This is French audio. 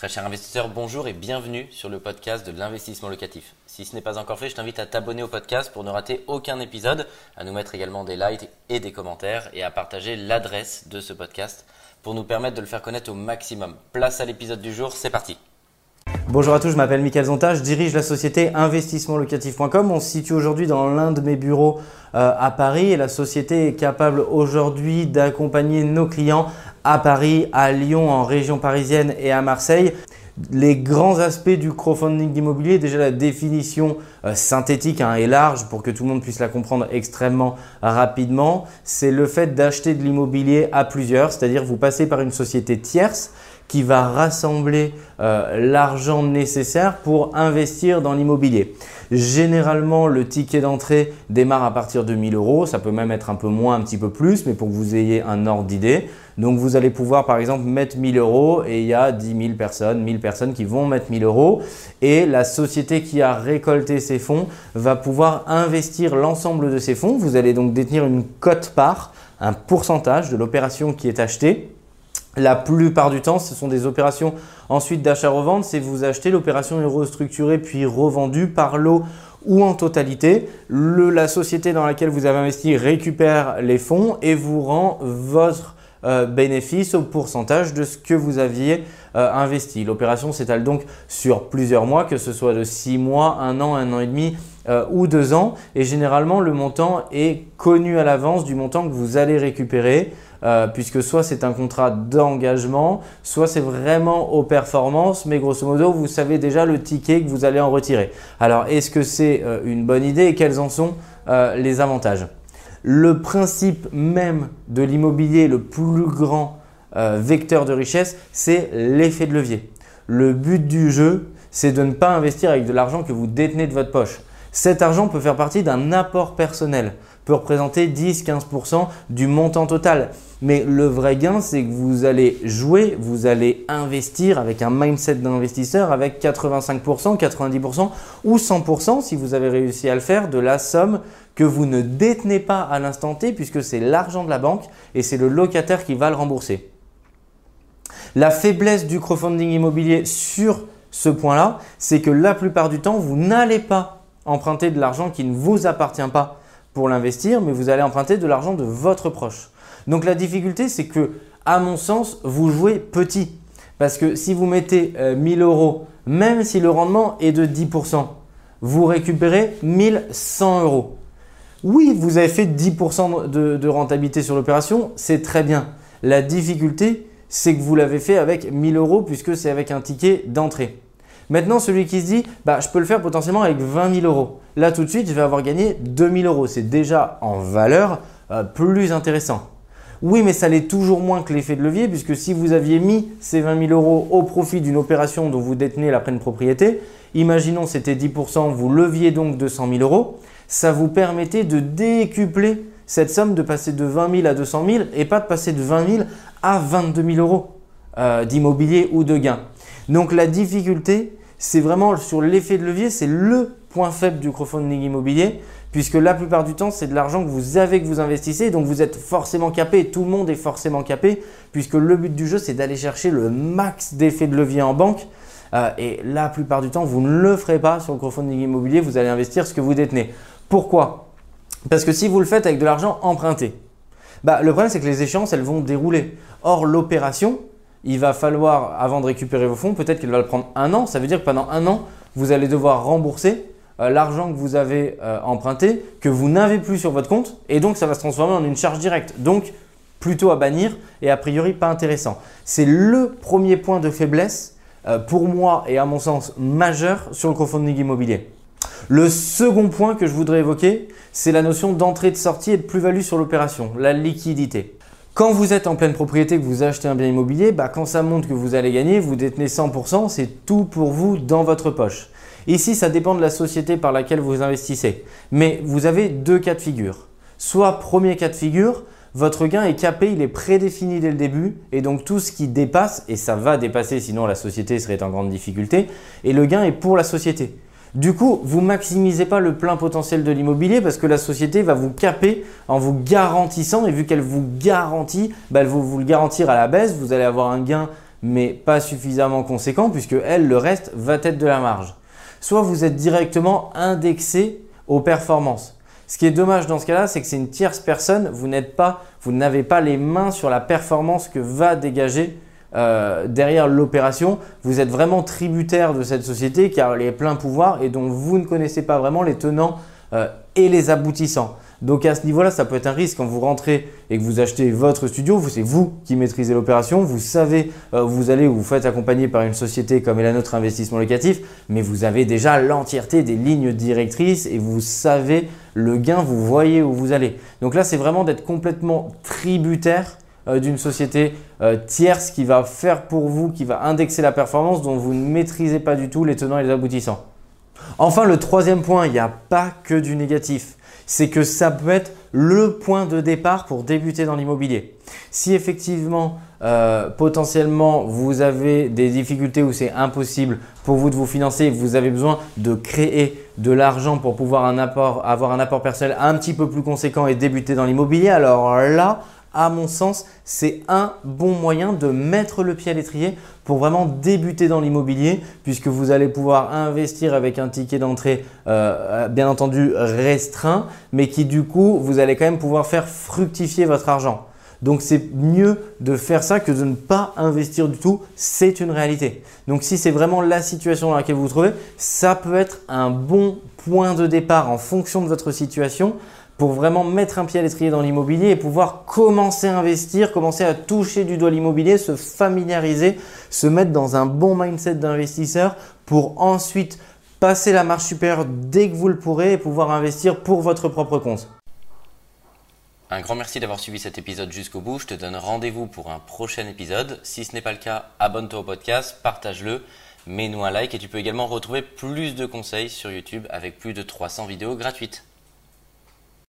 Très cher investisseur, bonjour et bienvenue sur le podcast de l'investissement locatif. Si ce n'est pas encore fait, je t'invite à t'abonner au podcast pour ne rater aucun épisode, à nous mettre également des likes et des commentaires et à partager l'adresse de ce podcast pour nous permettre de le faire connaître au maximum. Place à l'épisode du jour, c'est parti. Bonjour à tous, je m'appelle Mickaël Zonta, je dirige la société investissementlocatif.com. On se situe aujourd'hui dans l'un de mes bureaux euh, à Paris et la société est capable aujourd'hui d'accompagner nos clients à Paris, à Lyon, en région parisienne et à Marseille. Les grands aspects du crowdfunding d'immobilier, déjà la définition euh, synthétique hein, et large pour que tout le monde puisse la comprendre extrêmement rapidement, c'est le fait d'acheter de l'immobilier à plusieurs, c'est-à-dire vous passez par une société tierce qui va rassembler euh, l'argent nécessaire pour investir dans l'immobilier. Généralement, le ticket d'entrée démarre à partir de 1000 euros. Ça peut même être un peu moins, un petit peu plus, mais pour que vous ayez un ordre d'idée. Donc, vous allez pouvoir, par exemple, mettre 1000 euros et il y a 10 000 personnes, 1000 personnes qui vont mettre 1000 euros. Et la société qui a récolté ces fonds va pouvoir investir l'ensemble de ces fonds. Vous allez donc détenir une cote-part, un pourcentage de l'opération qui est achetée. La plupart du temps, ce sont des opérations ensuite d'achat-revente. C'est vous achetez, l'opération est restructurée puis revendue par lot ou en totalité. la société dans laquelle vous avez investi récupère les fonds et vous rend votre euh, bénéfice au pourcentage de ce que vous aviez euh. L'opération s'étale donc sur plusieurs mois, que ce soit de 6 mois, 1 an, 1 an et demi euh, ou 2 ans. Et généralement, le montant est connu à l'avance du montant que vous allez récupérer. Euh, puisque soit c'est un contrat d'engagement, soit c'est vraiment aux performances, mais grosso modo, vous savez déjà le ticket que vous allez en retirer. Alors, est-ce que c'est euh, une bonne idée et quels en sont les avantages? Le principe même de l'immobilier, le plus grand vecteur de richesse, c'est l'effet de levier. Le but du jeu, c'est de ne pas investir avec de l'argent que vous détenez de votre poche. Cet argent peut faire partie d'un apport personnel, peut représenter 10-15% du montant total. Mais le vrai gain, c'est que vous allez jouer, vous allez investir avec un mindset d'investisseur avec 85%, 90% ou 100% si vous avez réussi à le faire de la somme que vous ne détenez pas à l'instant T puisque c'est l'argent de la banque et c'est le locataire qui va le rembourser. La faiblesse du crowdfunding immobilier sur ce point-là, c'est que la plupart du temps, vous n'allez pas emprunter de l'argent qui ne vous appartient pas pour l'investir, mais vous allez emprunter de l'argent de votre proche. Donc la difficulté, c'est que, à mon sens, vous jouez petit. Parce que si vous mettez 1000 euh, euros, même si le rendement est de 10%, vous récupérez 1100 euros. Oui, vous avez fait 10% de, de rentabilité sur l'opération, c'est très bien. La difficulté, c'est que vous l'avez fait avec 1000 euros puisque c'est avec un ticket d'entrée. Maintenant, celui qui se dit, bah, je peux le faire potentiellement avec 20 000 euros. Là, tout de suite, je vais avoir gagné 2000 euros. C'est déjà en valeur euh, plus intéressant. Oui, mais ça l'est toujours moins que l'effet de levier, puisque si vous aviez mis ces 20 000 euros au profit d'une opération dont vous détenez la pleine propriété, imaginons c'était 10%, vous leviez donc 200 000 euros, ça vous permettait de décupler cette somme, de passer de 20 000 à 200 000 et pas de passer de 20 000 à 22 000 euros euh, d'immobilier ou de gain. Donc la difficulté, c'est vraiment sur l'effet de levier, c'est le point faible du crowdfunding immobilier puisque la plupart du temps, c'est de l'argent que vous avez que vous investissez, donc vous êtes forcément capé, tout le monde est forcément capé, puisque le but du jeu, c'est d'aller chercher le max d'effet de levier en banque. Euh, et la plupart du temps, vous ne le ferez pas sur le crowdfunding immobilier, vous allez investir ce que vous détenez. Pourquoi? Parce que si vous le faites avec de l'argent emprunté, bah, le problème c'est que les échéances, elles vont dérouler. Or, l'opération, il va falloir, avant de récupérer vos fonds, peut-être qu'elle va le prendre un an. Ça veut dire que pendant un an, vous allez devoir rembourser euh, l'argent que vous avez euh, emprunté que vous n'avez plus sur votre compte et donc ça va se transformer en une charge directe. Donc plutôt à bannir et a priori pas intéressant. C'est le premier point de faiblesse euh, pour moi et à mon sens majeur sur le crowdfunding immobilier. Le second point que je voudrais évoquer, c'est la notion d'entrée, de sortie et de plus-value sur l'opération, la liquidité. Quand vous êtes en pleine propriété, que vous achetez un bien immobilier, bah, quand ça montre que vous allez gagner, vous détenez 100%, c'est tout pour vous dans votre poche. Ici, ça dépend de la société par laquelle vous investissez. Mais vous avez deux cas de figure. Soit premier cas de figure, votre gain est capé, il est prédéfini dès le début, et donc tout ce qui dépasse, et ça va dépasser sinon la société serait en grande difficulté, et le gain est pour la société. Du coup, vous maximisez pas le plein potentiel de l'immobilier parce que la société va vous caper en vous garantissant, et vu qu'elle vous garantit, bah, elle va vous le garantir à la baisse, vous allez avoir un gain mais pas suffisamment conséquent, puisque elle, le reste, va être de la marge. Soit vous êtes directement indexé aux performances. Ce qui est dommage dans ce cas-là, c'est que c'est une tierce personne, vous n'êtes pas, vous n'avez pas les mains sur la performance que va dégager euh, derrière l'opération, vous êtes vraiment tributaire de cette société qui a les pleins pouvoirs et dont vous ne connaissez pas vraiment les tenants euh, et les aboutissants. Donc à ce niveau-là, ça peut être un risque quand vous rentrez et que vous achetez votre studio. C'est vous qui maîtrisez l'opération. Vous savez, euh, vous allez ou vous faites accompagner par une société comme est la nôtre investissement locatif, mais vous avez déjà l'entièreté des lignes directrices et vous savez le gain, vous voyez où vous allez. Donc là, c'est vraiment d'être complètement tributaire d'une société euh, tierce qui va faire pour vous, qui va indexer la performance dont vous ne maîtrisez pas du tout les tenants et les aboutissants. Enfin, le troisième point, il n'y a pas que du négatif. C'est que ça peut être le point de départ pour débuter dans l'immobilier. Si effectivement, euh, potentiellement, vous avez des difficultés où c'est impossible pour vous de vous financer, vous avez besoin de créer de l'argent pour pouvoir avoir un apport personnel un petit peu plus conséquent et débuter dans l'immobilier, alors là, à mon sens, c'est un bon moyen de mettre le pied à l'étrier pour vraiment débuter dans l'immobilier, puisque vous allez pouvoir investir avec un ticket d'entrée euh, bien entendu restreint, mais qui du coup, vous allez quand même pouvoir faire fructifier votre argent. Donc c'est mieux de faire ça que de ne pas investir du tout, c'est une réalité. Donc si c'est vraiment la situation dans laquelle vous vous trouvez, ça peut être un bon point de départ en fonction de votre situation pour vraiment mettre un pied à l'étrier dans l'immobilier et pouvoir commencer à investir, commencer à toucher du doigt l'immobilier, se familiariser, se mettre dans un bon mindset d'investisseur pour ensuite passer la marche supérieure dès que vous le pourrez et pouvoir investir pour votre propre compte. Un grand merci d'avoir suivi cet épisode jusqu'au bout. Je te donne rendez-vous pour un prochain épisode. Si ce n'est pas le cas, abonne-toi au podcast, partage-le, mets-nous un like et tu peux également retrouver plus de conseils sur YouTube avec plus de 300 vidéos gratuites.